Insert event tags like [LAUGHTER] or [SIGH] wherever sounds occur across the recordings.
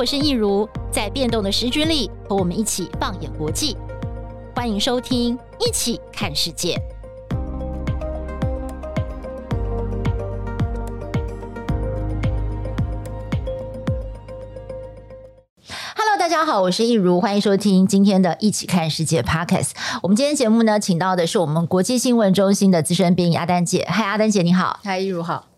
我是易如，在变动的时局里，和我们一起放眼国际。欢迎收听《一起看世界》。Hello，大家好，我是易如，欢迎收听今天的《一起看世界》Podcast。我们今天节目呢，请到的是我们国际新闻中心的资深编译阿丹姐。嗨，阿丹姐，你好。嗨，易如好。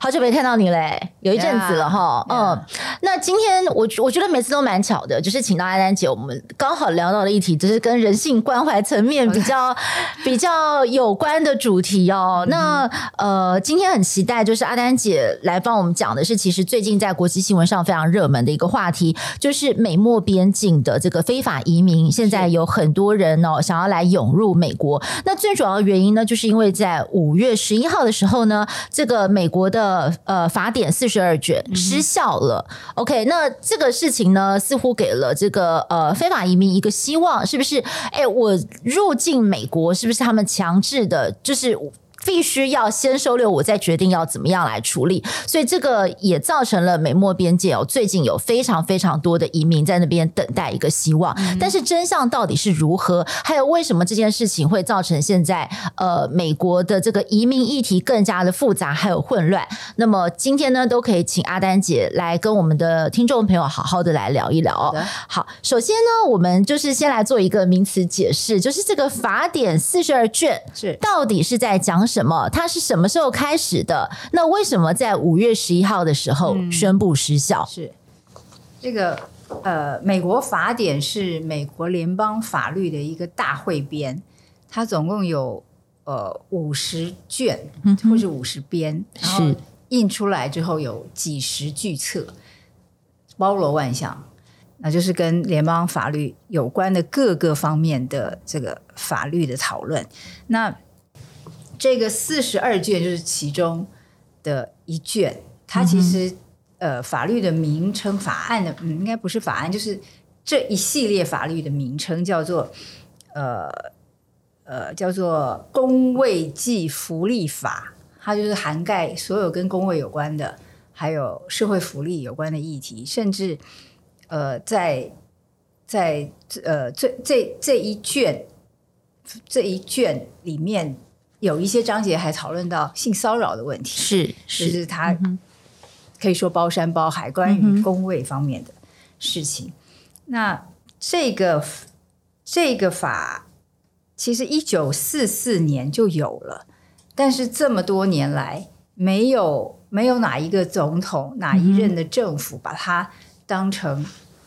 好久没看到你嘞，有一阵子了哈。Yeah, yeah. 嗯，那今天我我觉得每次都蛮巧的，就是请到阿丹姐，我们刚好聊到了一题，就是跟人性关怀层面比较 [LAUGHS] [LAUGHS] 比较有关的主题哦。那呃，今天很期待，就是阿丹姐来帮我们讲的是，其实最近在国际新闻上非常热门的一个话题，就是美墨边境的这个非法移民，现在有很多人哦想要来涌入美国。那最主要的原因呢，就是因为在五月十一号的时候呢，这个美国。国的呃法典四十二卷失效了。嗯、OK，那这个事情呢，似乎给了这个呃非法移民一个希望，是不是？哎，我入境美国，是不是他们强制的？就是。必须要先收留，我再决定要怎么样来处理。所以这个也造成了美墨边界哦，最近有非常非常多的移民在那边等待一个希望。嗯、但是真相到底是如何？还有为什么这件事情会造成现在呃美国的这个移民议题更加的复杂还有混乱？那么今天呢，都可以请阿丹姐来跟我们的听众朋友好好的来聊一聊哦。好，首先呢，我们就是先来做一个名词解释，就是这个法典四十二卷是到底是在讲什么？什么？它是什么时候开始的？那为什么在五月十一号的时候宣布失效？嗯、是这个呃，美国法典是美国联邦法律的一个大汇编，它总共有呃五十卷或是五十编，然后印出来之后有几十巨册，包罗万象，那就是跟联邦法律有关的各个方面的这个法律的讨论。那这个四十二卷就是其中的一卷，它其实、呃法律的名称、法案的嗯应该不是法案，就是这一系列法律的名称叫做呃呃叫做公卫计福利法，它就是涵盖所有跟公卫有关的，还有社会福利有关的议题，甚至呃在在呃这这这一卷这一卷里面。有一些章节还讨论到性骚扰的问题，是，是就是他可以说包山包海，关于工位方面的事情。嗯、那这个这个法其实一九四四年就有了，但是这么多年来，没有没有哪一个总统、哪一任的政府把它当成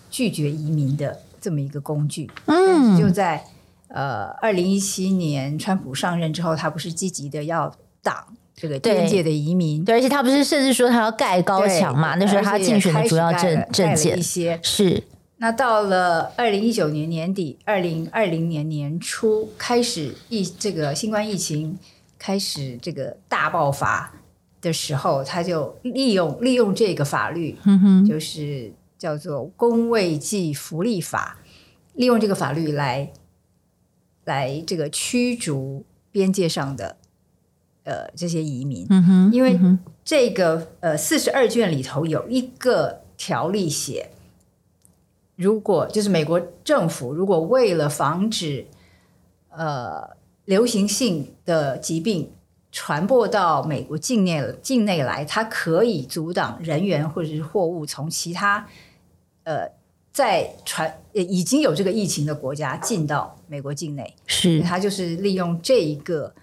拒绝移民的这么一个工具。嗯，就在。呃，二零一七年川普上任之后，他不是积极的要挡这个边界的移民，对，而且他不是甚至说他要盖高墙嘛？那时候他竞选的主要政政见一些是。那到了二零一九年年底，二零二零年年初开始疫这个新冠疫情开始这个大爆发的时候，他就利用利用这个法律，嗯哼，就是叫做《公卫计福利法》，利用这个法律来。来这个驱逐边界上的呃这些移民，嗯哼，因为这个呃四十二卷里头有一个条例写，如果就是美国政府如果为了防止呃流行性的疾病传播到美国境内境内来，它可以阻挡人员或者是货物从其他呃。在传已经有这个疫情的国家进到美国境内，是。他就是利用这一个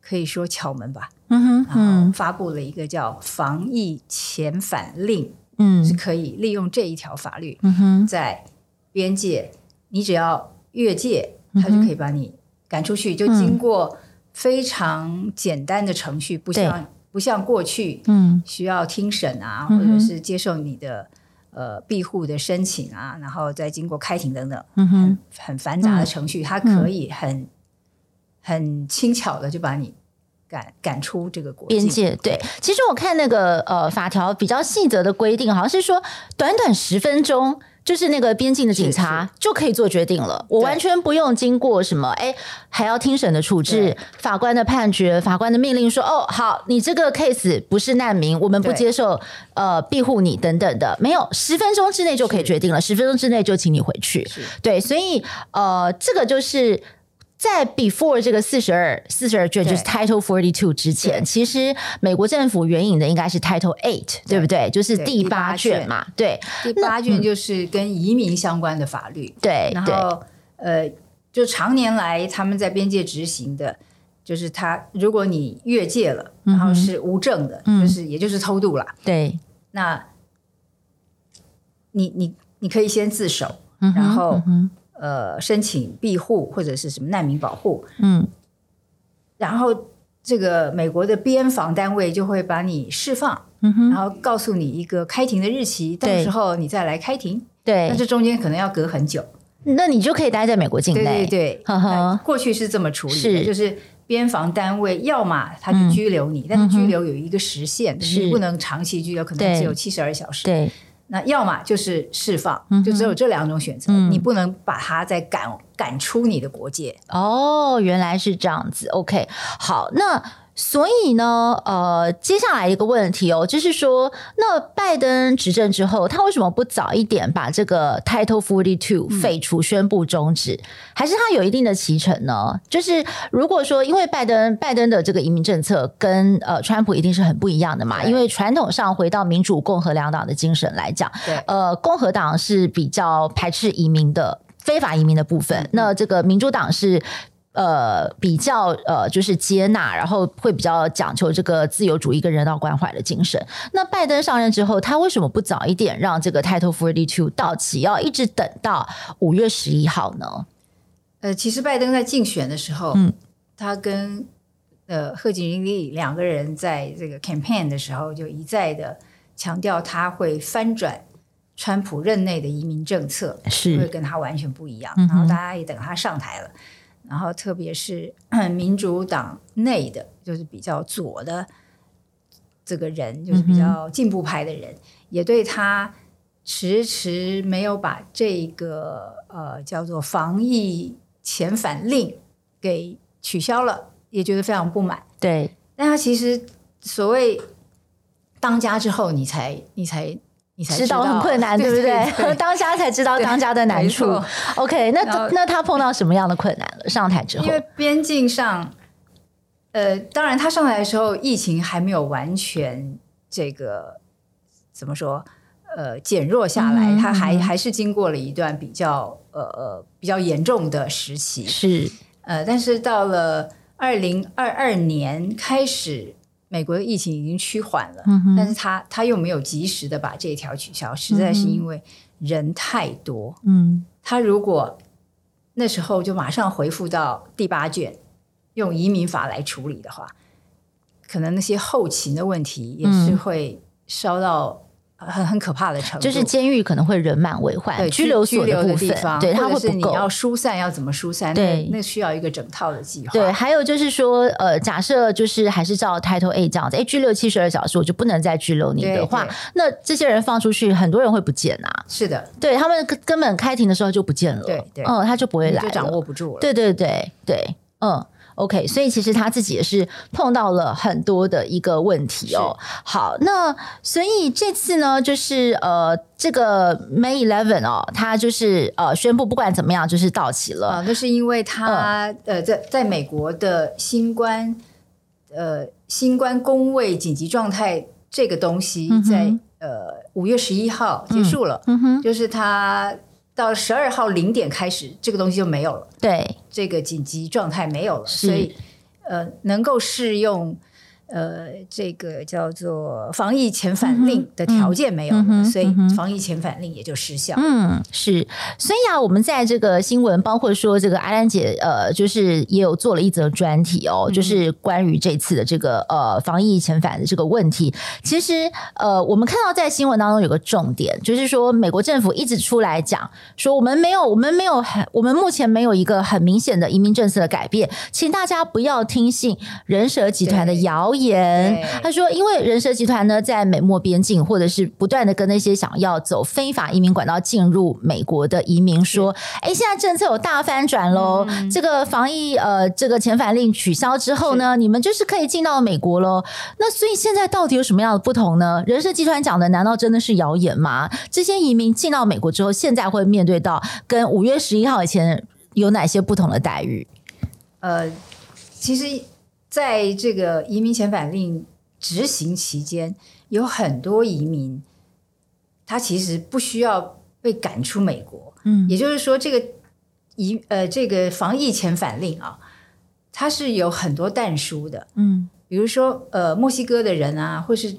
可以说巧门吧，嗯哼，然后发布了一个叫防疫遣返令，嗯，是可以利用这一条法律，嗯哼，在边界你只要越界，他就可以把你赶出去，就经过非常简单的程序，不像不像过去，嗯，需要听审啊，或者是接受你的。呃，庇护的申请啊，然后再经过开庭等等，嗯哼，很，很繁杂的程序，嗯、它可以很、嗯、很轻巧的就把你赶赶出这个国边界。对，其实我看那个呃法条比较细则的规定，好像是说短短十分钟就是那个边境的警察就可以做决定了，我完全不用经过什么，哎，还要听审的处置，法官的判决，法官的命令说，哦，好，你这个 case 不是难民，我们不接受，呃，庇护你等等的，没有，十分钟之内就可以决定了，十分钟之内就请你回去，对，所以，呃，这个就是。在 before 这个四十二四十二卷就是 Title Forty Two 之前，其实美国政府援引的应该是 Title Eight，对不对？就是第八卷嘛。对，第八卷就是跟移民相关的法律。对，然后呃，就常年来他们在边界执行的，就是他如果你越界了，然后是无证的，就是也就是偷渡了。对，那你你你可以先自首，然后。呃，申请庇护或者是什么难民保护，嗯，然后这个美国的边防单位就会把你释放，嗯，然后告诉你一个开庭的日期，到时候你再来开庭，对，那这中间可能要隔很久，那你就可以待在美国境内，对对对，呵呵，过去是这么处理的，就是边防单位要么他就拘留你，但是拘留有一个时限，你不能长期拘留，可能只有七十二小时，对。那要么就是释放，嗯、就只有这两种选择，嗯、你不能把它再赶赶出你的国界。哦，原来是这样子。OK，好，那。所以呢，呃，接下来一个问题哦，就是说，那拜登执政之后，他为什么不早一点把这个 Title Forty Two 废除、宣布终止？嗯、还是他有一定的期程呢？就是如果说，因为拜登拜登的这个移民政策跟呃川普一定是很不一样的嘛，因为传统上回到民主共和两党的精神来讲，对呃，共和党是比较排斥移民的非法移民的部分，嗯、那这个民主党是。呃，比较呃，就是接纳，然后会比较讲求这个自由主义跟人道关怀的精神。那拜登上任之后，他为什么不早一点让这个 Title Forty Two 到期，要一直等到五月十一号呢？呃，其实拜登在竞选的时候，嗯，他跟呃贺锦丽两个人在这个 campaign 的时候，就一再的强调他会翻转川普任内的移民政策，是会跟他完全不一样。嗯、然后大家也等他上台了。然后，特别是 [CLEARS THROAT] 民主党内的，就是比较左的这个人，就是比较进步派的人，嗯、也对他迟迟没有把这个呃叫做防疫遣返令给取消了，也觉得非常不满。对，但他其实所谓当家之后，你才你才。你才知道，很困难，[LAUGHS] 对不对？对对对 [LAUGHS] 当家才知道当家的难处。OK，那那他碰到什么样的困难了？上台之后，因为边境上，呃，当然他上台的时候，疫情还没有完全这个怎么说？呃，减弱下来，嗯、他还还是经过了一段比较呃呃比较严重的时期。是呃，但是到了二零二二年开始。美国的疫情已经趋缓了，嗯、但是他他又没有及时的把这一条取消，实在是因为人太多。嗯，他如果那时候就马上回复到第八卷，用移民法来处理的话，可能那些后勤的问题也是会烧到。很很可怕的程度，就是监狱可能会人满为患，对拘留所的部分，对，它会不够。你要疏散要怎么疏散？对，那需要一个整套的计划。对，还有就是说，呃，假设就是还是照 Title A 这样子，哎，拘留七十二小时，我就不能再拘留你的话，那这些人放出去，很多人会不见啊。是的，对他们根本开庭的时候就不见了，对对，嗯，他就不会来，就掌握不住了。对对对对，嗯。OK，所以其实他自己也是碰到了很多的一个问题哦。好，那所以这次呢，就是呃，这个 May Eleven 哦，他就是呃宣布不管怎么样就是到期了。啊，那是因为他、嗯、呃在在美国的新冠呃新冠公卫紧急状态这个东西在、嗯、呃五月十一号结束了，嗯哼，就是他。到十二号零点开始，这个东西就没有了。对，这个紧急状态没有了，所以呃，能够适用。呃，这个叫做防疫遣返令的条件没有了，嗯嗯、所以防疫遣返令也就失效。嗯，是。所以啊，我们在这个新闻，包括说这个阿兰姐，呃，就是也有做了一则专题哦，嗯、就是关于这次的这个呃防疫遣返的这个问题。其实呃，我们看到在新闻当中有个重点，就是说美国政府一直出来讲说，我们没有，我们没有很，我们目前没有一个很明显的移民政策的改变，请大家不要听信人蛇集团的谣言。言，他说，因为人蛇集团呢，在美墨边境或者是不断的跟那些想要走非法移民管道进入美国的移民说，哎，现在政策有大翻转喽，嗯、这个防疫呃这个遣返令取消之后呢，你们就是可以进到美国喽。那所以现在到底有什么样的不同呢？人蛇集团讲的难道真的是谣言吗？这些移民进到美国之后，现在会面对到跟五月十一号以前有哪些不同的待遇？呃，其实。在这个移民遣返令执行期间，有很多移民，他其实不需要被赶出美国。嗯，也就是说，这个移呃这个防疫遣返令啊，它是有很多但书的。嗯，比如说呃墨西哥的人啊，或是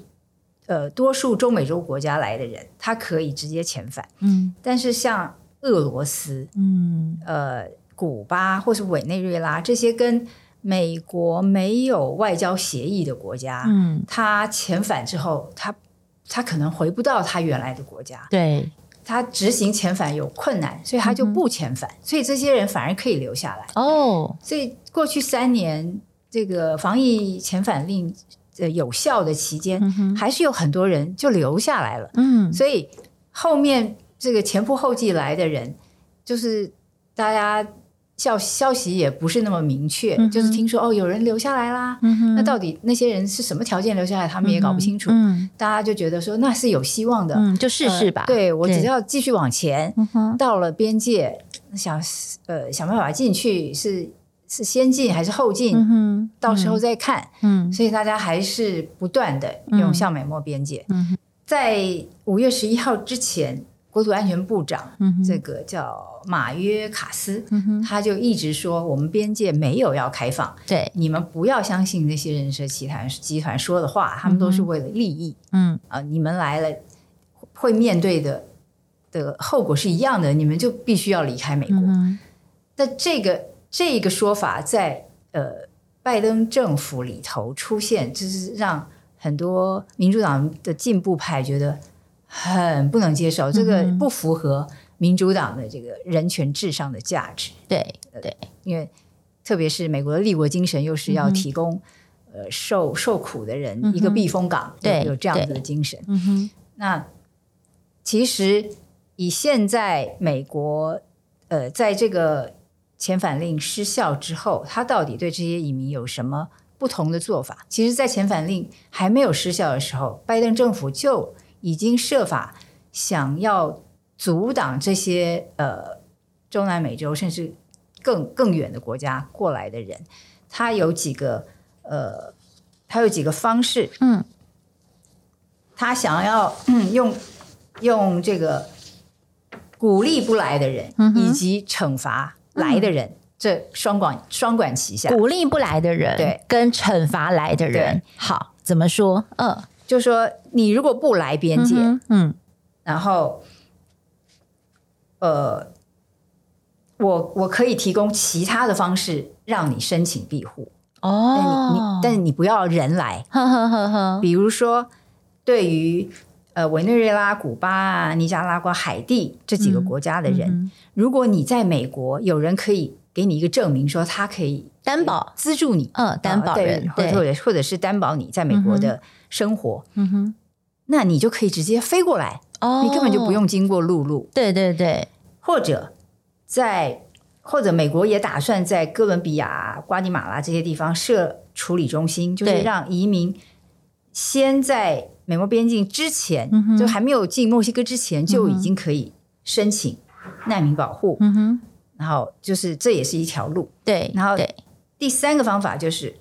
呃多数中美洲国家来的人，他可以直接遣返。嗯，但是像俄罗斯、嗯呃古巴或是委内瑞拉这些跟美国没有外交协议的国家，嗯，他遣返之后，他他可能回不到他原来的国家，对，他执行遣返有困难，所以他就不遣返，嗯、所以这些人反而可以留下来。哦，所以过去三年这个防疫遣返令的有效的期间，嗯，还是有很多人就留下来了。嗯，所以后面这个前仆后继来的人，就是大家。消消息也不是那么明确，嗯、就是听说哦，有人留下来啦、嗯。那到底那些人是什么条件留下来，他们也搞不清楚。嗯、大家就觉得说那是有希望的，嗯、就试试吧。呃、对，我只要继续往前，到了边界，想呃想办法进去，是是先进还是后进、嗯？到时候再看。嗯、所以大家还是不断的用向美墨边界。嗯、在五月十一号之前。国土安全部长，这个叫马约卡斯，嗯，他就一直说我们边界没有要开放，对，你们不要相信那些人蛇集团集团说的话，他们都是为了利益，嗯。啊，你们来了会面对的的后果是一样的，你们就必须要离开美国。那、嗯、这个这个说法在呃拜登政府里头出现，就是让很多民主党的进步派觉得。很不能接受，这个不符合民主党的这个人权至上的价值。对对，因为特别是美国的立国精神，又是要提供、嗯、呃受受苦的人一个避风港，对，有这样子的精神。嗯哼，那其实以现在美国呃在这个遣返令失效之后，他到底对这些移民有什么不同的做法？其实，在遣返令还没有失效的时候，拜登政府就已经设法想要阻挡这些呃中南美洲甚至更更远的国家过来的人，他有几个呃，他有几个方式，嗯，他想要嗯用用这个鼓励不来的人，嗯、以及惩罚来的人，嗯、这双管双管齐下，鼓励不来的人，对，跟惩罚来的人，好，怎么说？嗯。就说你如果不来边界，嗯，嗯，然后，呃，我我可以提供其他的方式让你申请庇护。哦，但你，你但是你不要人来，呵呵呵呵，比如说对于呃委内瑞拉、古巴啊、尼加拉瓜、海地这几个国家的人，嗯嗯，如果你在美国有人可以给你一个证明，说他可以担保。资助你，嗯，担保人，或者或者是担保你在美国的。嗯生活，嗯哼，那你就可以直接飞过来，哦，你根本就不用经过陆路。对对对，或者在或者美国也打算在哥伦比亚、瓜地马拉这些地方设处理中心，就是让移民先在美国边境之前，就还没有进墨西哥之前，就已经可以申请难民保护。嗯哼，然后就是这也是一条路。对，然后第三个方法就是。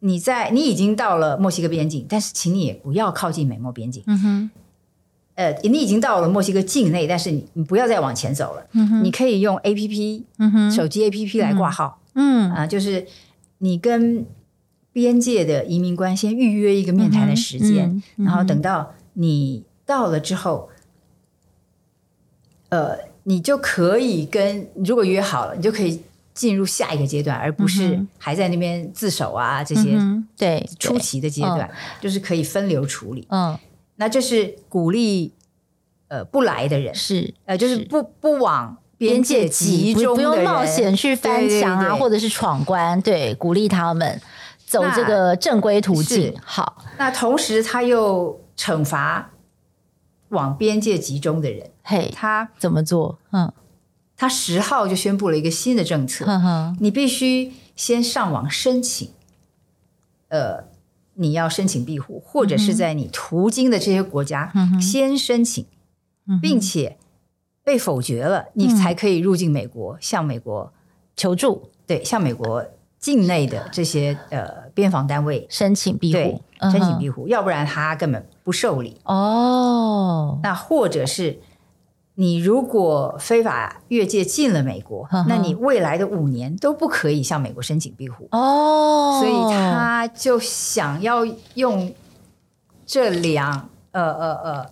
你在你已经到了墨西哥边境，但是请你也不要靠近美墨边境。嗯哼，呃，你已经到了墨西哥境内，但是你你不要再往前走了。嗯哼，你可以用 A P P，嗯哼，手机 A P P 来挂号。嗯啊，就是你跟边界的移民官先预约一个面谈的时间，嗯嗯，然后等到你到了之后，呃，你就可以跟如果约好了，你就可以。进入下一个阶段，而不是还在那边自首啊，嗯、这些对初期的阶段，就是可以分流处理。嗯，那就是鼓励呃不来的人是呃就是不不往边界集中的人，不用冒险去翻墙啊，对对对对，或者是闯关，对，鼓励他们。走这个正规途径。好，那同时他又惩罚往边界集中的人。嘿，他怎么做？嗯，他十号就宣布了一个新的政策，你必须先上网申请，呃，你要申请庇护，或者是在你途经的这些国家先申请，并且被否决了，你才可以入境美国，向美国求助。对，向美国境内的这些呃边防单位申请庇护，申请庇护，要不然他根本不受理。哦，那或者是。你如果非法越界进了美国，那你未来的五年都不可以向美国申请庇护。哦，所以他就想要用这两呃呃呃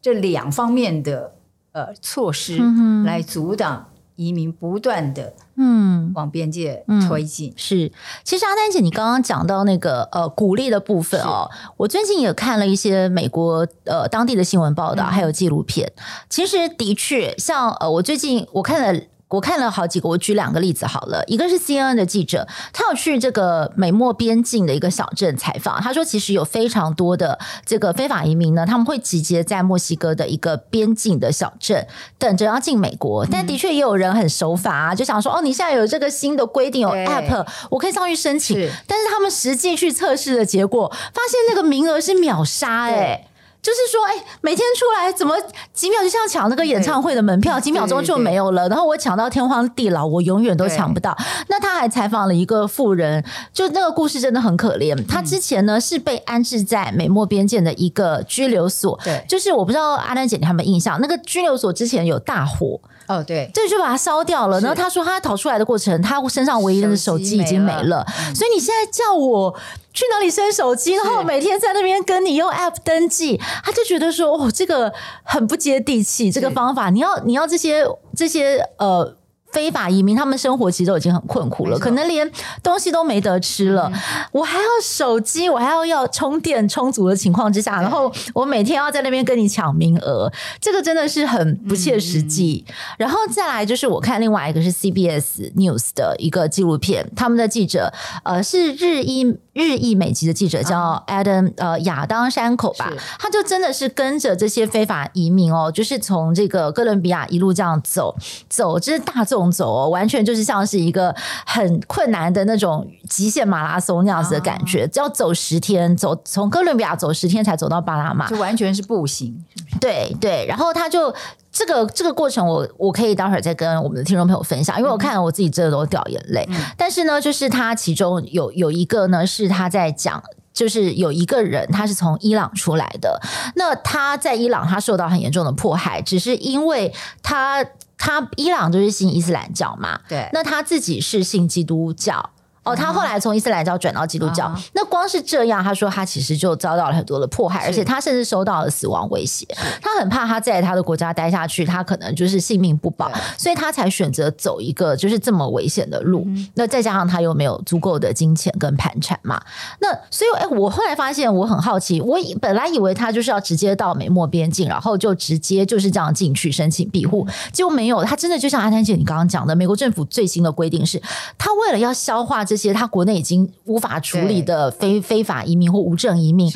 这两方面的呃措施来阻挡。移民不断的嗯往边界推进、嗯嗯、是，其实阿丹姐，你刚刚讲到那个呃鼓励的部分哦，我最近也看了一些美国呃当地的新闻报道，还有纪录片。嗯、其实的确，像呃我最近我看了。我看了好几个，我举两个例子好了。一个是 CNN 的记者，他有去这个美墨边境的一个小镇采访。他说，其实有非常多的这个非法移民呢，他们会集结在墨西哥的一个边境的小镇，等着要进美国。但的确也有人很守法啊，就想说，哦，你现在有这个新的规定，有 App，我可以上去申请。但是他们实际去测试的结果，发现那个名额是秒杀，哎。就是说，哎，每天出来怎么几秒就像抢那个演唱会的门票，几秒钟就没有了。然后我抢到天荒地老，我永远都抢不到。那他还采访了一个富人，就那个故事真的很可怜。他之前呢是被安置在美墨边界的一个拘留所，对，就是我不知道阿丹姐你有没有印象，那个拘留所之前有大火。哦，对，这就把它烧掉了。然后他说，他逃出来的过程，他身上唯一的手机已经没了。没了嗯、所以你现在叫我去哪里生手机，然后每天在那边跟你用 App 登记，他就觉得说，哦，这个很不接地气。这个方法，你要你要这些这些呃。非法移民，他们生活其实都已经很困苦了，可能连东西都没得吃了。嗯、我还要手机，我还要要充电充足的情况之下，然后我每天要在那边跟你抢名额，这个真的是很不切实际。嗯、然后再来就是我看另外一个是 CBS News 的一个纪录片，他们的记者呃是日裔日裔美籍的记者，叫 Adam 呃亚当山口吧，他就真的是跟着这些非法移民哦，就是从这个哥伦比亚一路这样走走，这是大众。走哦，完全就是像是一个很困难的那种极限马拉松那样子的感觉，只要走十天，走从哥伦比亚走十天才走到巴拿马，就完全是步行，是不是？对对，然后他就这个这个过程我，我我可以待会儿再跟我们的听众朋友分享，因为我看了我自己真的都掉眼泪。嗯、但是呢，就是他其中有有一个呢，是他在讲，就是有一个人他是从伊朗出来的，那他在伊朗他受到很严重的迫害，只是因为他。他伊朗就是信伊斯兰教嘛，对，那他自己是信基督教。哦，他后来从伊斯兰教转到基督教，嗯、那光是这样，他说他其实就遭到了很多的迫害，而且他甚至收到了死亡威胁。他很怕他在他的国家待下去，他可能就是性命不保，所以他才选择走一个就是这么危险的路。嗯、那再加上他又没有足够的金钱跟盘缠嘛，那所以哎，我后来发现我很好奇，我本来以为他就是要直接到美墨边境，然后就直接就是这样进去申请庇护，结果没有，他真的就像阿丹姐你刚刚讲的，美国政府最新的规定是，他为了要消化这。这些他国内已经无法处理的非非法移民或无证移民，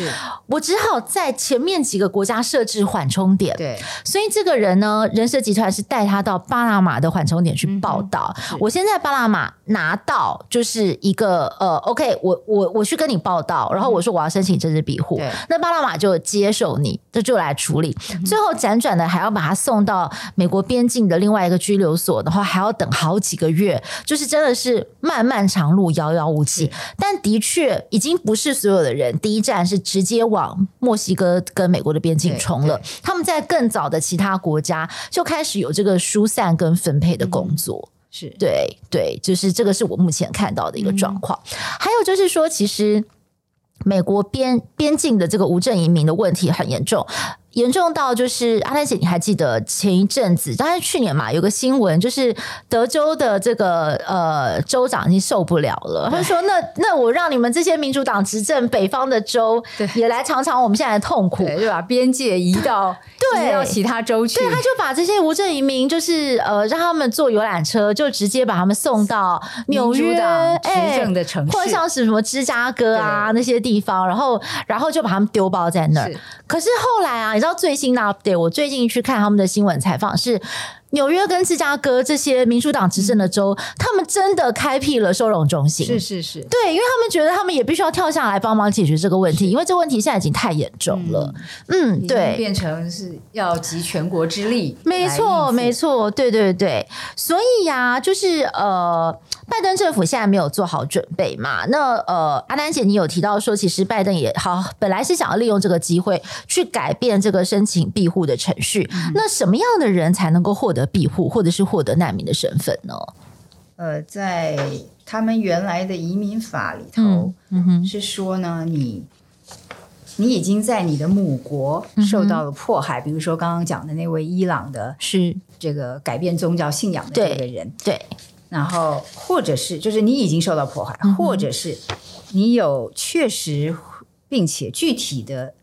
我只好在前面几个国家设置缓冲点。对，所以这个人呢，人社集团是带他到巴拿马的缓冲点去报道。嗯、我现在巴拿马拿到就是一个呃，OK，我我我去跟你报道，然后我说我要申请政治庇护，对那巴拿马就接受你，这就来处理。嗯、最后辗转的还要把他送到美国边境的另外一个拘留所然后，还要等好几个月，就是真的是漫漫长路。遥遥无期，但的确已经不是所有的人第一站是直接往墨西哥跟美国的边境冲了。他们在更早的其他国家就开始有这个疏散跟分配的工作。嗯、是对对，就是这个是我目前看到的一个状况。嗯、还有就是说，其实美国边边境的这个无证移民的问题很严重。严重到就是阿丹姐，你还记得前一阵子，当然去年嘛，有个新闻，就是德州的这个呃州长已经受不了了，他说：“那那我让你们这些民主党执政北方的州也来尝尝我们现在的痛苦，对，就把边界移到对移到其他州去。”对，他就把这些无证移民，就是呃让他们坐游览车，就直接把他们送到纽约执政的城市，或者像是什么芝加哥啊那些地方，然后然后就把他们丢包在那儿。可是后来啊。你知道最新的 update？我最近去看他们的新闻采访，是纽约跟芝加哥这些民主党执政的州，嗯，他们真的开辟了收容中心。是是是，对，因为他们觉得他们也必须要跳下来帮忙解决这个问题，因为这个问题现在已经太严重了。嗯，嗯对，变成是要集全国之力。没错，没错，对对对。所以呀，啊，就是呃。拜登政府现在没有做好准备嘛？那呃，阿丹姐，你有提到说，其实拜登也好，本来是想要利用这个机会去改变这个申请庇护的程序。嗯。那什么样的人才能够获得庇护，或者是获得难民的身份呢？呃，在他们原来的移民法里头，嗯哼，是说呢，你你已经在你的母国受到了迫害，嗯，比如说刚刚讲的那位伊朗的，是这个改变宗教信仰的这个人，对。对然后，或者是就是你已经受到迫害，嗯、或者是你有确实并且具体的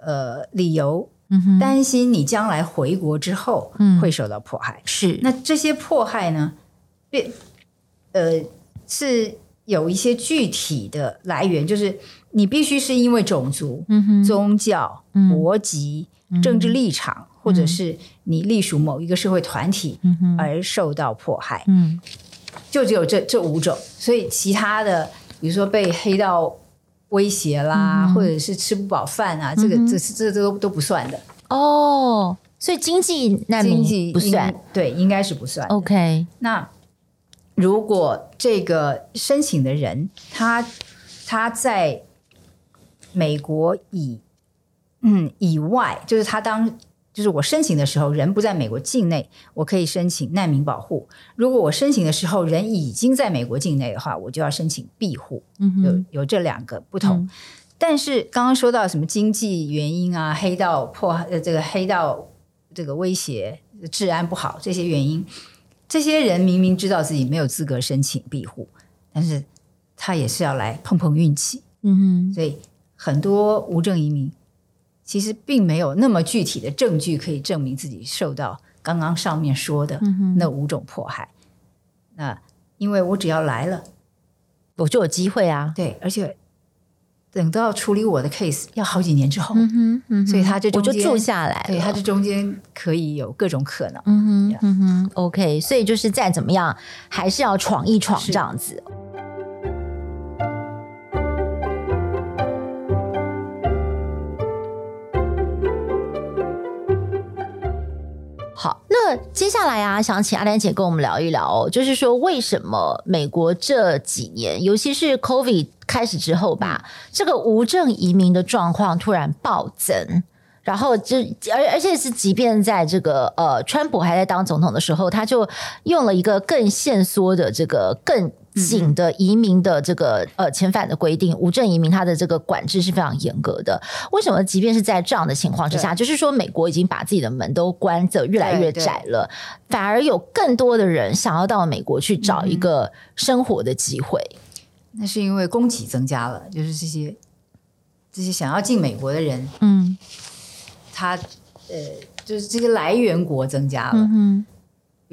呃理由，嗯，担心你将来回国之后会受到迫害。是、嗯，那这些迫害呢，变呃是有一些具体的来源，就是你必须是因为种族、嗯、宗教、国籍、嗯、政治立场。或者是你隶属某一个社会团体而受到迫害，嗯，就只有这这五种，所以其他的，比如说被黑道威胁啦，嗯、或者是吃不饱饭啊，这个这是这都都不算的哦。所以经济难民不算，对，应该是不算。OK，那如果这个申请的人他他在美国以嗯以外，就是他当。就是我申请的时候人不在美国境内，我可以申请难民保护。如果我申请的时候人已经在美国境内的话，我就要申请庇护。嗯，有有这两个不同。嗯。但是刚刚说到什么经济原因啊，黑道迫害，呃，这个黑道这个威胁治安不好这些原因，这些人明明知道自己没有资格申请庇护，但是他也是要来碰碰运气。嗯哼，所以很多无证移民。其实并没有那么具体的证据可以证明自己受到刚刚上面说的那五种迫害。嗯、那因为我只要来了，我就有机会啊。对，而且等到要处理我的 case 要好几年之后，所以他这中间我就住下来。对，他这中间可以有各种可能。嗯哼嗯哼，OK，所以就是再怎么样还是要闯一闯这样子。那接下来啊，想请阿丹姐跟我们聊一聊哦，就是说为什么美国这几年，尤其是 COVID 开始之后吧，这个无证移民的状况突然暴增，然后就而而且是即便在这个呃，川普还在当总统的时候，他就用了一个更限缩的这个更。紧的移民的这个呃遣返的规定，无证移民它的这个管制是非常严格的。为什么？即便是在这样的情况之下，就是说美国已经把自己的门都关得越来越窄了，反而有更多的人想要到美国去找一个生活的机会。嗯、那是因为供给增加了，就是这些这些想要进美国的人，嗯，他呃，就是这些来源国增加了，嗯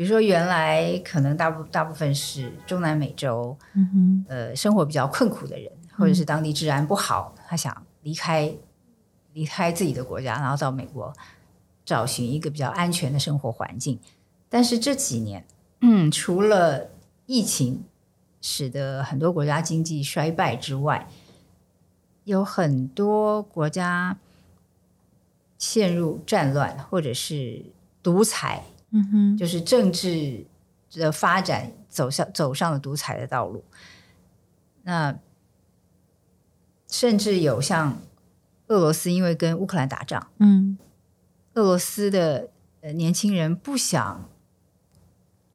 比如说，原来可能大部大部分是中南美洲，嗯哼，呃，生活比较困苦的人，或者是当地治安不好，他想离开离开自己的国家，然后到美国找寻一个比较安全的生活环境。但是这几年，嗯，[CLEARS THROAT] 除了疫情使得很多国家经济衰败之外，有很多国家陷入战乱或者是独裁。嗯哼，就是政治的发展走向走上了独裁的道路。那甚至有像俄罗斯，因为跟乌克兰打仗，嗯，俄罗斯的呃年轻人不想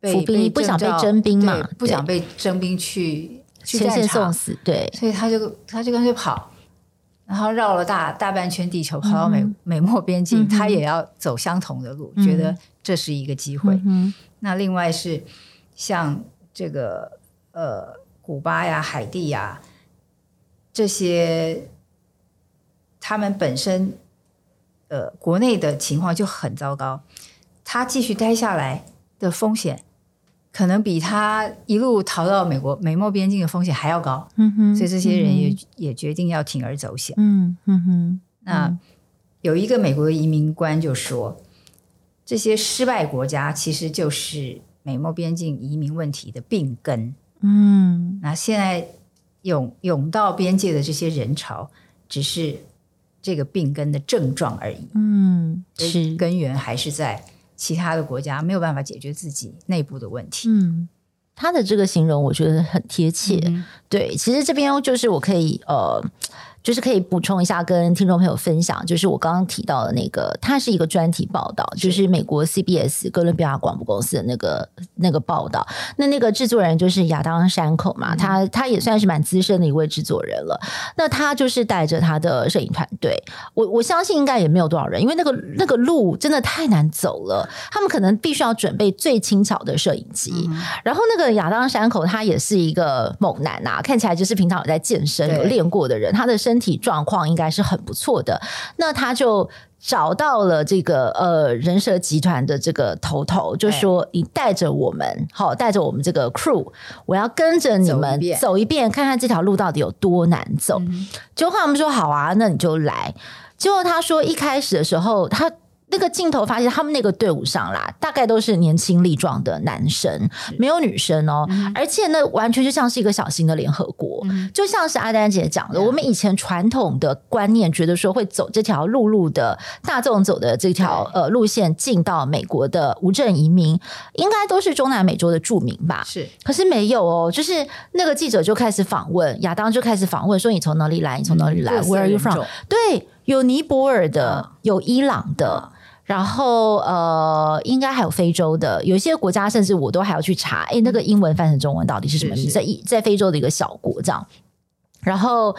被服兵役，不想被征兵嘛，不想被征兵去去战场送死，对，所以他就他就干脆跑然后绕了大大半圈地球，跑到美、嗯、美墨边境，嗯、他也要走相同的路，嗯、觉得这是一个机会。嗯、那另外是像这个呃，古巴呀、海地呀这些，他们本身呃国内的情况就很糟糕，他继续待下来的风险。可能比他一路逃到美国美墨边境的风险还要高，嗯哼，所以这些人也、嗯、也决定要铤而走险，嗯嗯哼。那有一个美国的移民官就说，这些失败国家其实就是美墨边境移民问题的病根，嗯。那现在涌涌到边界的这些人潮，只是这个病根的症状而已，嗯，是根源还是在。其他的国家没有办法解决自己内部的问题。嗯，他的这个形容我觉得很贴切。嗯、对，其实这边就是我可以呃。就是可以补充一下，跟听众朋友分享，就是我刚刚提到的那个，它是一个专题报道，就是美国 CBS 哥伦比亚广播公司的那个那个报道。那那个制作人就是亚当山口嘛，他他也算是蛮资深的一位制作人了。那他就是带着他的摄影团队，我我相信应该也没有多少人，因为那个那个路真的太难走了，他们可能必须要准备最轻巧的摄影机。然后那个亚当山口他也是一个猛男呐、啊，看起来就是平常有在健身、有练过的人，他的身。身体状况应该是很不错的，那他就找到了这个呃人蛇集团的这个头头，就说你带着我们，好带着我们这个 crew，我要跟着你们走一，遍，看看这条路到底有多难走。嗯、结果他们说好啊，那你就来。结果他说一开始的时候，他。那个镜头发现他们那个队伍上啦，大概都是年轻力壮的男生，没有女生哦。嗯、而且呢，完全就像是一个小型的联合国，嗯、就像是阿丹姐讲的，嗯、我们以前传统的观念觉得说会走这条陆路的大众走的这条呃路线进到美国的无证移民，应该都是中南美洲的住民吧？是，可是没有哦，就是那个记者就开始访问亚当，就开始访问说，你从哪里来？你从哪里来、嗯、？Where are you from？对，有尼泊尔的，嗯、有伊朗的。嗯然后呃，应该还有非洲的，有一些国家甚至我都还要去查，哎，那个英文翻成中文到底是什么意思？在在非洲的一个小国这样。然后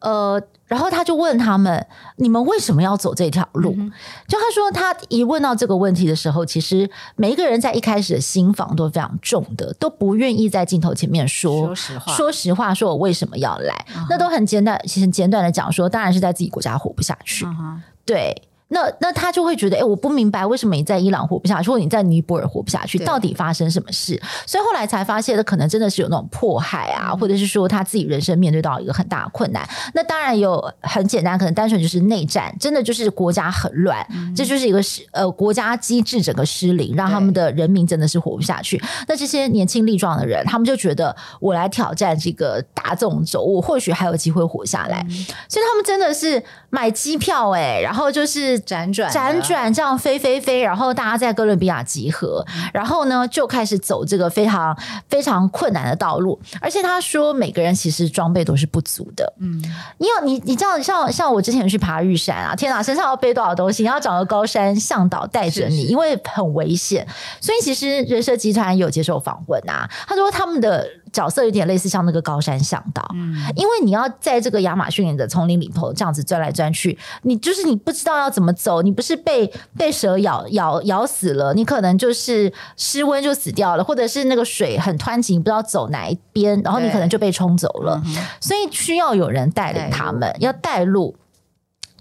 呃，然后他就问他们：“你们为什么要走这条路？”嗯、就他说，他一问到这个问题的时候，其实每一个人在一开始的心房都非常重的，都不愿意在镜头前面说说实话，说实话，说我为什么要来，嗯、那都很简单，其实很简短的讲说，当然是在自己国家活不下去，嗯、对。那那他就会觉得，哎、欸，我不明白为什么你在伊朗活不下去，或者你在尼泊尔活不下去，到底发生什么事？所以后来才发现，可能真的是有那种迫害啊，嗯、或者是说他自己人生面对到一个很大的困难。那当然有很简单，可能单纯就是内战，真的就是国家很乱，嗯、这就是一个失呃国家机制整个失灵，让他们的人民真的是活不下去。那这些年轻力壮的人，他们就觉得我来挑战这个大众轴，我或许还有机会活下来。嗯、所以他们真的是买机票哎、欸，然后就是。辗转辗转这样飞飞飞，然后大家在哥伦比亚集合，然后呢就开始走这个非常非常困难的道路。而且他说，每个人其实装备都是不足的。嗯，你要你你知道，像像我之前去爬玉山啊，天哪，身上要背多少东西？你要找个高山向导带着你，是是因为很危险。所以其实人社集团有接受访问啊，他说他们的。角色有点类似像那个高山向导，嗯，因为你要在这个亚马逊的丛林里头这样子钻来钻去，你就是你不知道要怎么走，你不是被被蛇咬咬咬死了，你可能就是失温就死掉了，或者是那个水很湍急，你不知道走哪一边，然后你可能就被冲走了，嗯、所以需要有人带领他们，要带路。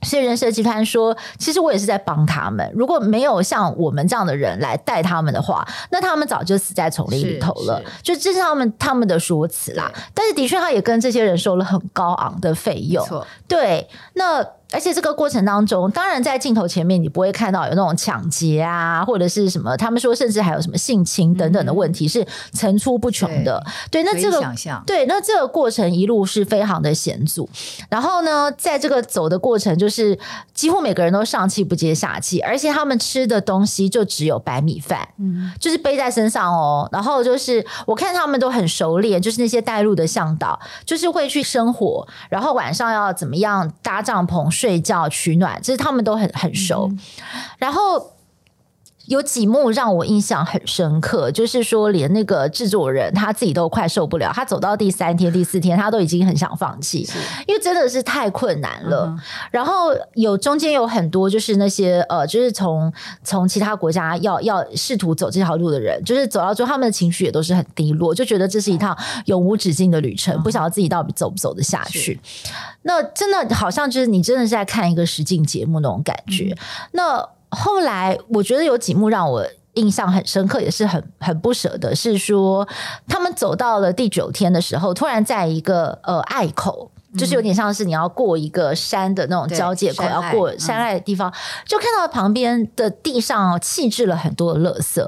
所以人设集团说，其实我也是在帮他们。如果没有像我们这样的人来带他们的话，那他们早就死在丛林里头了。就这是他们他们的说辞啦。但是的确，他也跟这些人收了很高昂的费用。错，对，那。而且这个过程当中，当然在镜头前面你不会看到有那种抢劫啊，或者是什么，他们说甚至还有什么性侵等等的问题是层出不穷的。对，对，那这个想象对，那这个过程一路是非常的险阻。然后呢，在这个走的过程，就是几乎每个人都上气不接下气，而且他们吃的东西就只有白米饭，嗯，就是背在身上哦。然后就是我看他们都很熟练，就是那些带路的向导，就是会去生火，然后晚上要怎么样搭帐篷。睡觉取暖，这是他们都很很熟。嗯、然后有几幕让我印象很深刻，就是说连那个制作人他自己都快受不了，他走到第三天、第四天，他都已经很想放弃，因为真的是太困难了。嗯、然后有中间有很多就是那些呃，就是从从其他国家要要试图走这条路的人，就是走到最后，他们的情绪也都是很低落，就觉得这是一趟永无止境的旅程，嗯、不晓得自己到底走不走得下去。那真的好像就是你真的是在看一个实境节目那种感觉。嗯、那。后来我觉得有几幕让我印象很深刻，也是很很不舍的，是说他们走到了第九天的时候，突然在一个呃隘口。就是有点像是你要过一个山的那种交界口，要过山隘的地方，就看到旁边的地上弃置了很多的垃圾。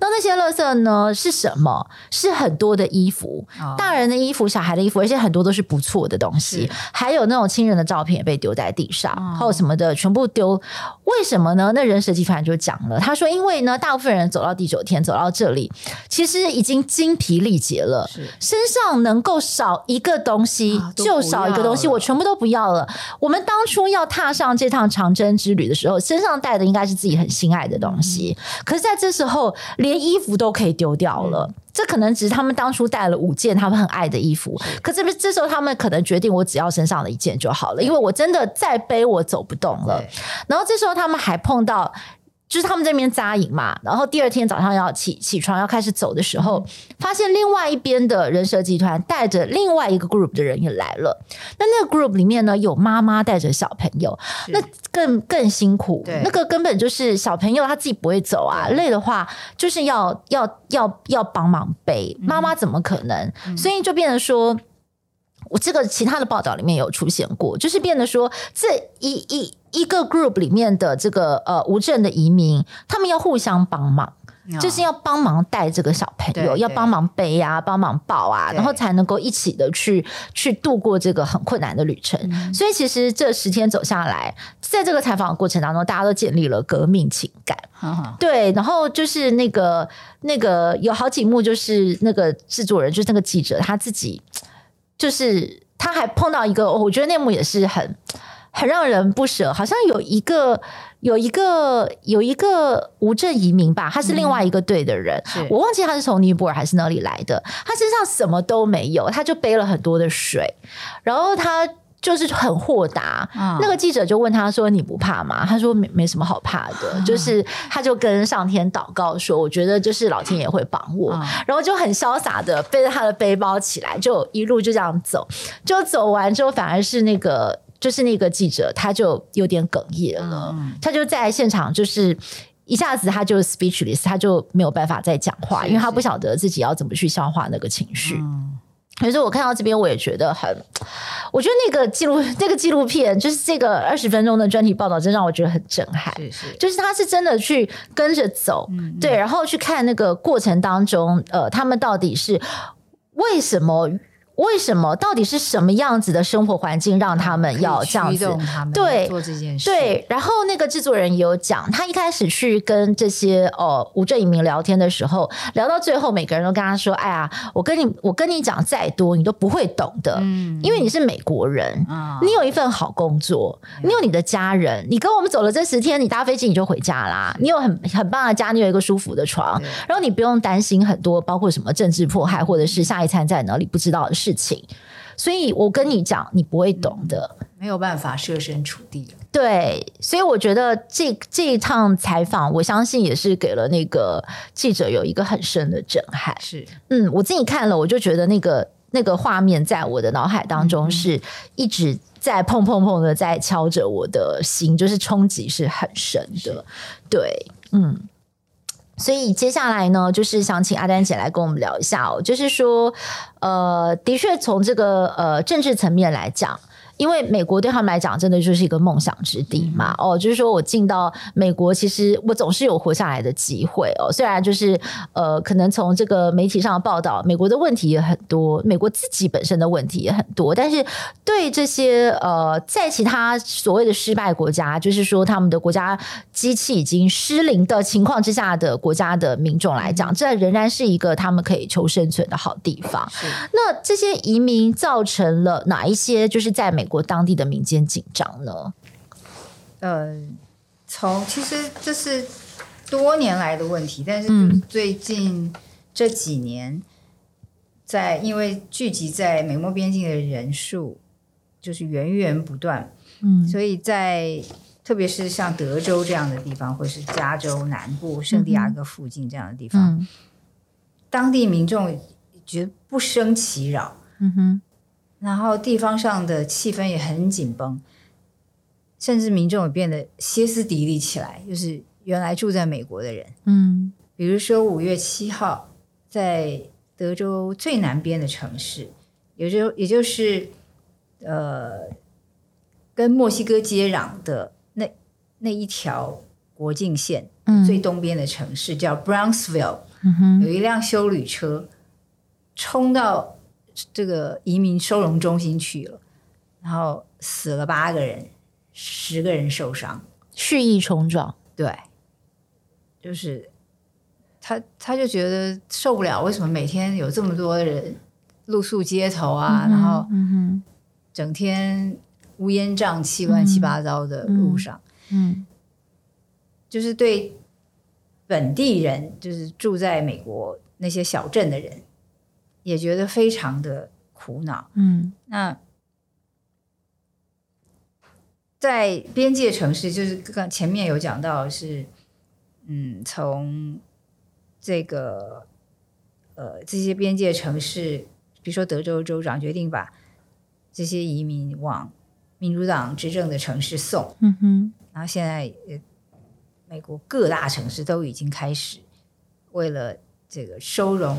那那些垃圾呢是什么？是很多的衣服，大人的衣服、小孩的衣服，而且很多都是不错的东西。还有那种亲人的照片也被丢在地上，还有什么的全部丢。为什么呢？那人蛇集团就讲了，他说：“因为呢，大部分人走到第九天，走到这里，其实已经精疲力竭了，身上能够少一个东西就少。”个东西我全部都不要了。我们当初要踏上这趟长征之旅的时候，身上带的应该是自己很心爱的东西。可是在这时候，连衣服都可以丢掉了。这可能只是他们当初带了五件他们很爱的衣服。可这不是这时候他们可能决定，我只要身上的一件就好了，因为我真的再背我走不动了。然后这时候他们还碰到。就是他们这边扎营嘛，然后第二天早上要起起床要开始走的时候，发现另外一边的人蛇集团带着另外一个 group 的人也来了。那那个 group 里面呢，有妈妈带着小朋友，那更更辛苦。那个根本就是小朋友他自己不会走啊，累的话就是要要要要帮忙背，妈妈怎么可能？所以就变成说。我这个其他的报道里面有出现过，就是变得说，这一一一个 group 里面的这个呃无证的移民，他们要互相帮忙，哦、就是要帮忙带这个小朋友，要帮忙背啊，帮忙抱啊，然后才能够一起的去去度过这个很困难的旅程。嗯、所以其实这十天走下来，在这个采访的过程当中，大家都建立了革命情感。[LAUGHS] 哦、对，然后就是那个那个有好几幕，就是那个制作人，就是那个记者他自己。就是他还碰到一个，我觉得那幕也是很很让人不舍。好像有一个有一个有一个无证移民吧，他是另外一个队的人，嗯、我忘记他是从尼泊尔还是哪里来的。他身上什么都没有，他就背了很多的水，然后他。就是很豁达，嗯、那个记者就问他说：“你不怕吗？”他说没：“没没什么好怕的，嗯、[LAUGHS] 就是他就跟上天祷告说，我觉得就是老天爷会帮我。嗯”然后就很潇洒的背着他的背包起来，就一路就这样走。就走完之后，反而是那个就是那个记者，他就有点哽咽了。嗯、他就在现场，就是一下子他就 speechless，他就没有办法再讲话，因为他不晓得自己要怎么去消化那个情绪。嗯可是我看到这边，我也觉得很，我觉得那个纪录 [LAUGHS] 那个纪录片，就是这个二十分钟的专题报道，真让我觉得很震撼。是是，就是他是真的去跟着走，嗯嗯对，然后去看那个过程当中，呃，他们到底是为什么。为什么？到底是什么样子的生活环境让他们要这样子？对，做这件事。对，然后那个制作人也有讲，他一开始去跟这些哦无证移民聊天的时候，聊到最后，每个人都跟他说：“哎呀，我跟你我跟你讲再多，你都不会懂的，嗯，因为你是美国人，嗯，你有一份好工作，你有你的家人，你跟我们走了这十天，你搭飞机你就回家啦，你有很很棒的家，你有一个舒服的床，然后你不用担心很多，包括什么政治迫害，或者是下一餐在哪里不知道的事。”事情，所以我跟你讲，你不会懂的，嗯、没有办法设身处地。对，所以我觉得这这一趟采访，我相信也是给了那个记者有一个很深的震撼。是，嗯，我自己看了，我就觉得那个那个画面在我的脑海当中是一直在砰砰砰的在敲着我的心，就是冲击是很深的。对，嗯。所以接下来呢，就是想请阿丹姐来跟我们聊一下哦，就是说，呃，的确从这个呃政治层面来讲。因为美国对他们来讲，真的就是一个梦想之地嘛。哦，就是说我进到美国，其实我总是有活下来的机会哦。虽然就是呃，可能从这个媒体上的报道，美国的问题也很多，美国自己本身的问题也很多。但是对这些呃，在其他所谓的失败国家，就是说他们的国家机器已经失灵的情况之下的国家的民众来讲，这仍然是一个他们可以求生存的好地方。那这些移民造成了哪一些？就是在美。美国当地的民间紧张呢？呃，从其实这是多年来的问题，但是最近这几年，在因为聚集在美墨边境的人数就是源源不断，嗯，所以在特别是像德州这样的地方，或是加州南部圣地亚哥附近这样的地方，嗯、当地民众觉得不生其扰，嗯哼，然后地方上的气氛也很紧绷。甚至民众也变得歇斯底里起来，就是原来住在美国的人，嗯，比如说五月七号，在德州最南边的城市，也就也就是呃，跟墨西哥接壤的那那一条国境线，嗯，最东边的城市叫 Brownsville，嗯哼，有一辆修旅车冲到这个移民收容中心去了，然后死了八个人。十个人受伤，蓄意冲撞。对，就是他，他就觉得受不了。为什么每天有这么多人露宿街头啊？嗯、然后，整天乌烟瘴气、乱七八糟的路上，嗯，嗯就是对本地人，就是住在美国那些小镇的人，也觉得非常的苦恼。嗯，那。在边界城市，就是刚前面有讲到是，嗯，从这个呃这些边界城市，比如说德州州长决定把这些移民往民主党执政的城市送，嗯哼，然后现在美国各大城市都已经开始为了这个收容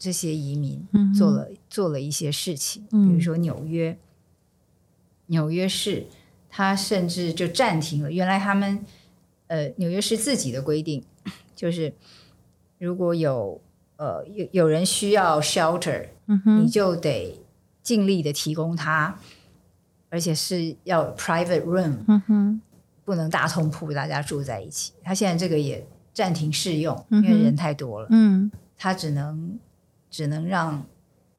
这些移民做了、嗯、做了一些事情，比如说纽约。纽约市，他甚至就暂停了。原来他们，呃，纽约市自己的规定，就是如果有呃有有人需要 shelter，你就得尽力的提供他，而且是要 private room，不能大通铺，大家住在一起。他现在这个也暂停试用，因为人太多了，嗯，他只能只能让。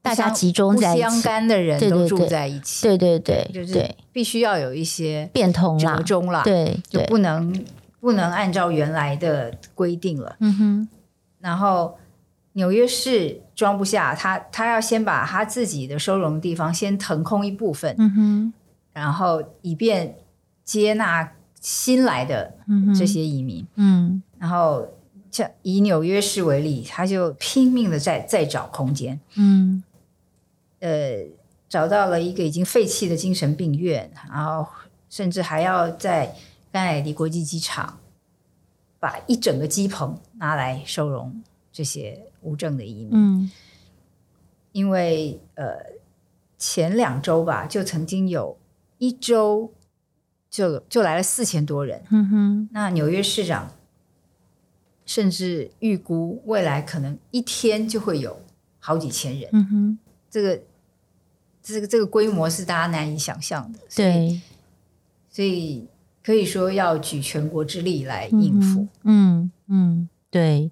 大家集中在一起，不相干的人都住在一起，对对对，就是必须要有一些变通啦，折中啦，对，就不能不能按照原来的规定了。嗯哼，然后纽约市装不下，他他要先把他自己的收容地方先腾空一部分，嗯哼，然后以便接纳新来的这些移民，嗯，然后像以纽约市为例，他就拼命的在在找空间，嗯。呃，找到了一个已经废弃的精神病院，然后甚至还要在甘乃迪国际机场把一整个机棚拿来收容这些无证的移民。嗯，因为呃，前两周吧，就曾经有一周就就来了四千多人。嗯哼，那纽约市长甚至预估未来可能一天就会有好几千人。嗯哼，这个。这个这个规模是大家难以想象的，对，所以可以说要举全国之力来应付。嗯嗯，嗯，对，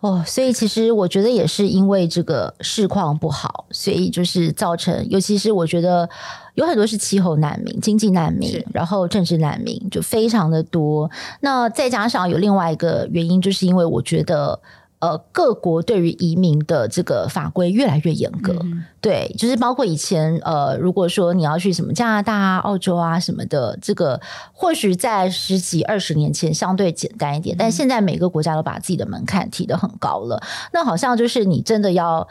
哦，所以其实我觉得也是因为这个市况不好，所以就是造成，尤其是我觉得有很多是气候难民、经济难民，然后政治难民就非常的多。那再加上有另外一个原因，就是因为我觉得。呃，各国对于移民的这个法规越来越严格，嗯，对，就是包括以前呃，如果说你要去什么加拿大啊、澳洲啊什么的，这个或许在十几二十年前相对简单一点，嗯，但现在每个国家都把自己的门槛提得很高了。那好像就是你真的要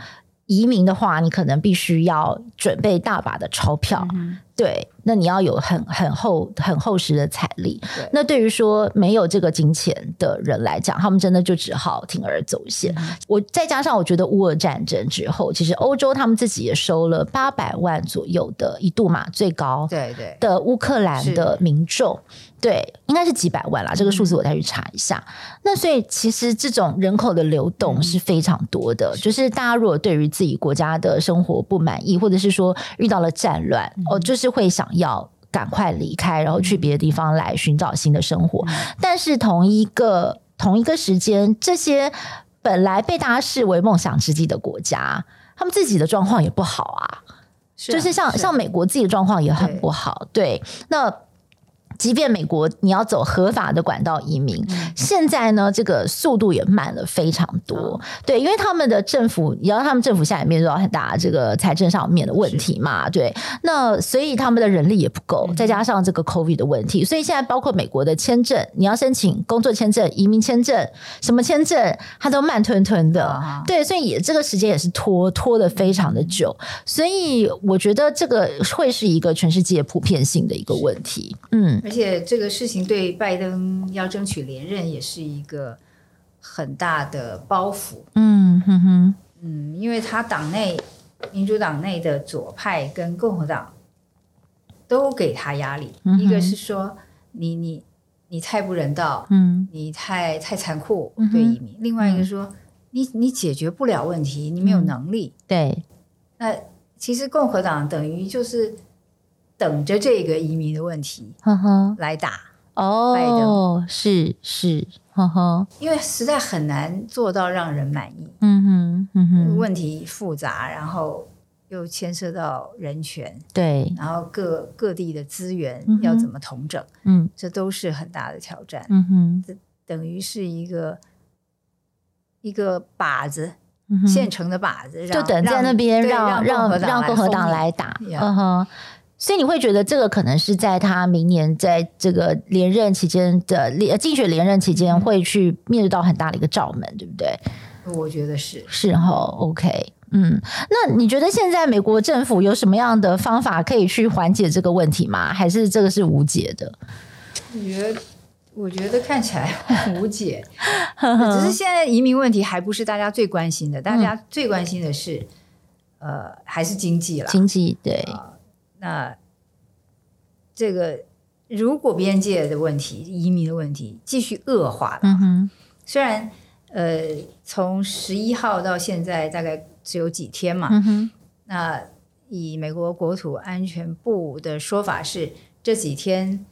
移民的话，你可能必须要准备大把的钞票，嗯，对。那你要有很很厚很厚实的财力。那对于说没有这个金钱的人来讲，他们真的就只好铤而走险。嗯。我再加上我觉得乌俄战争之后，其实欧洲他们自己也收了八百万左右的一度嘛最高对对的乌克兰的民众，对，应该是几百万啦。这个数字我再去查一下。嗯。那所以其实这种人口的流动是非常多的。嗯。就是大家如果对于自己国家的生活不满意，或者是说遇到了战乱，哦，就是会想。要赶快离开，然后去别的地方来寻找新的生活。嗯、但是同一个同一个时间，这些本来被大家视为梦想之地的国家，他们自己的状况也不好啊。是啊，就是像像美国自己的状况也很不好。对，那即便美国你要走合法的管道移民，嗯、现在呢，这个速度也慢了非常多。嗯、对，因为他们的政府，你知道他们政府现在也面遇到很大这个财政上面的问题嘛？对，那所以他们的人力也不够，再加上这个 COVID 的问题，所以现在包括美国的签证，你要申请工作签证、移民签证，什么签证，它都慢吞吞的。嗯、对，所以也这个时间也是拖拖的非常的久。所以我觉得这个会是一个全世界普遍性的一个问题。嗯。而且这个事情对拜登要争取连任也是一个很大的包袱。嗯哼哼，嗯，因为他党内民主党内的左派跟共和党都给他压力，嗯、一个是说你你你太不人道，嗯，你太太残酷对移民；嗯、另外一个说你你解决不了问题，你没有能力。嗯、对，那其实共和党等于就是。等着这个移民的问题来打哦，是是，呵呵，因为实在很难做到让人满意。嗯哼，嗯哼，问题复杂，然后又牵涉到人权，对，然后各各地的资源要怎么统整，嗯，这都是很大的挑战。嗯哼，这等于是一个一个靶子，现成的靶子，就等在那边让让让共和党来打。嗯哼。所以你会觉得这个可能是在他明年在这个连任期间的连竞选连任期间会去面对到很大的一个罩门，对不对？我觉得是是哈，OK，嗯，那你觉得现在美国政府有什么样的方法可以去缓解这个问题吗？还是这个是无解的？我觉得，我觉得看起来无解，[LAUGHS] 只是现在移民问题还不是大家最关心的，大家最关心的是，嗯、呃，还是经济了，经济对。呃那这个如果边界的问题、移民的问题继续恶化了，嗯、虽然呃从十一号到现在大概只有几天嘛，嗯、那以美国国土安全部的说法是，这几天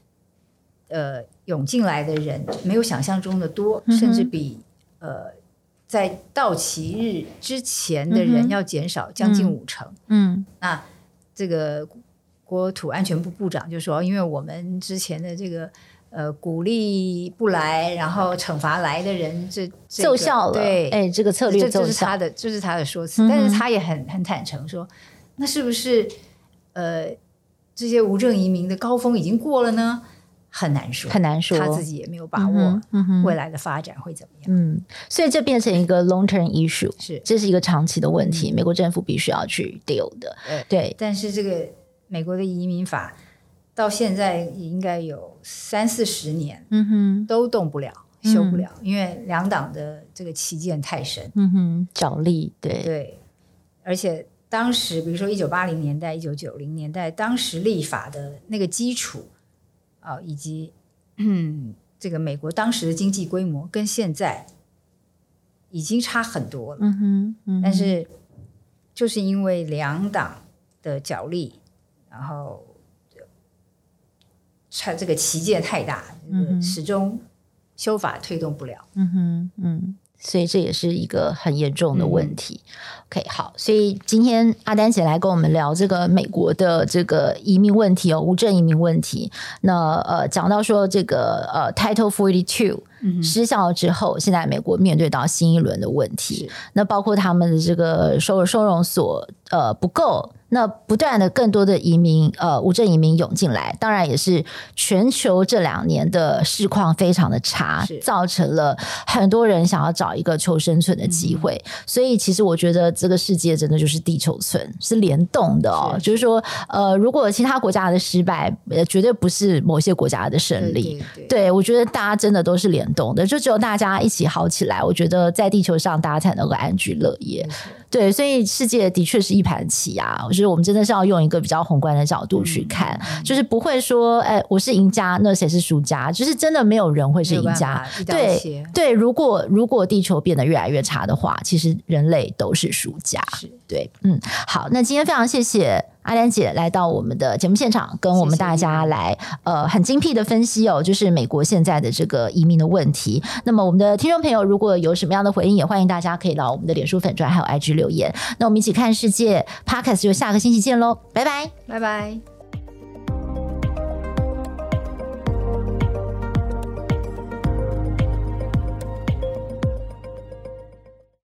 呃涌进来的人没有想象中的多，嗯、甚至比呃在到期日之前的人要减少将近五成。嗯，嗯那这个。国土安全部部长就说：“因为我们之前的这个呃鼓励不来，然后惩罚来的人，这，这奏效了。对，哎，这个策略奏效，这是他的，这是他的说辞。嗯、但是他也很很坦诚说，那是不是呃这些无证移民的高峰已经过了呢？很难说，很难说，他自己也没有把握未来的发展会怎么样。嗯，所以这变成一个 long term issue，是这是一个长期的问题，嗯、美国政府必须要去 deal 的。对，对但是这个。美国的移民法到现在应该有三四十年，嗯哼，都动不了，修不了，嗯、因为两党的这个旗舰太深，嗯哼，角力，对。对，而且当时比如说一九八零年代、一九九零年代，当时立法的那个基础啊、哦，以及嗯，[CLEARS THROAT] 这个美国当时的经济规模跟现在已经差很多了，嗯哼，嗯哼，但是就是因为两党的角力。然后，它这个旗舰太大，嗯、始终修法推动不了。嗯哼，嗯，所以这也是一个很严重的问题。嗯、OK，好，所以今天阿丹姐来跟我们聊这个美国的这个移民问题哦，无证移民问题。那呃，讲到说这个呃，Title Forty Two 失效之后，现在美国面对到新一轮的问题，那包括他们的这个收收容所呃不够。那不断的更多的移民，呃，无证移民涌进来，当然也是全球这两年的市况非常的差，是造成了很多人想要找一个求生存的机会。嗯、所以，其实我觉得这个世界真的就是地球村，是联动的哦。就是说，呃，如果其他国家的失败，呃，绝对不是某些国家的胜利。对，我觉得大家真的都是联动的，就只有大家一起好起来，我觉得在地球上大家才能够安居乐业。对，所以世界的确是一盘棋啊！我觉得我们真的是要用一个比较宏观的角度去看，嗯、就是不会说，哎，我是赢家，那谁是输家？就是真的没有人会是赢家。对对，如果如果地球变得越来越差的话，其实人类都是输家。是对，嗯，好，那今天非常谢谢。阿丹姐来到我们的节目现场，跟我们大家来呃很精辟的分析哦，就是美国现在的这个移民的问题。那么我们的听众朋友如果有什么样的回应，也欢迎大家可以到我们的脸书粉专还有 IG 留言。那我们一起看世界 Podcast 就下个星期见喽，拜拜，拜拜。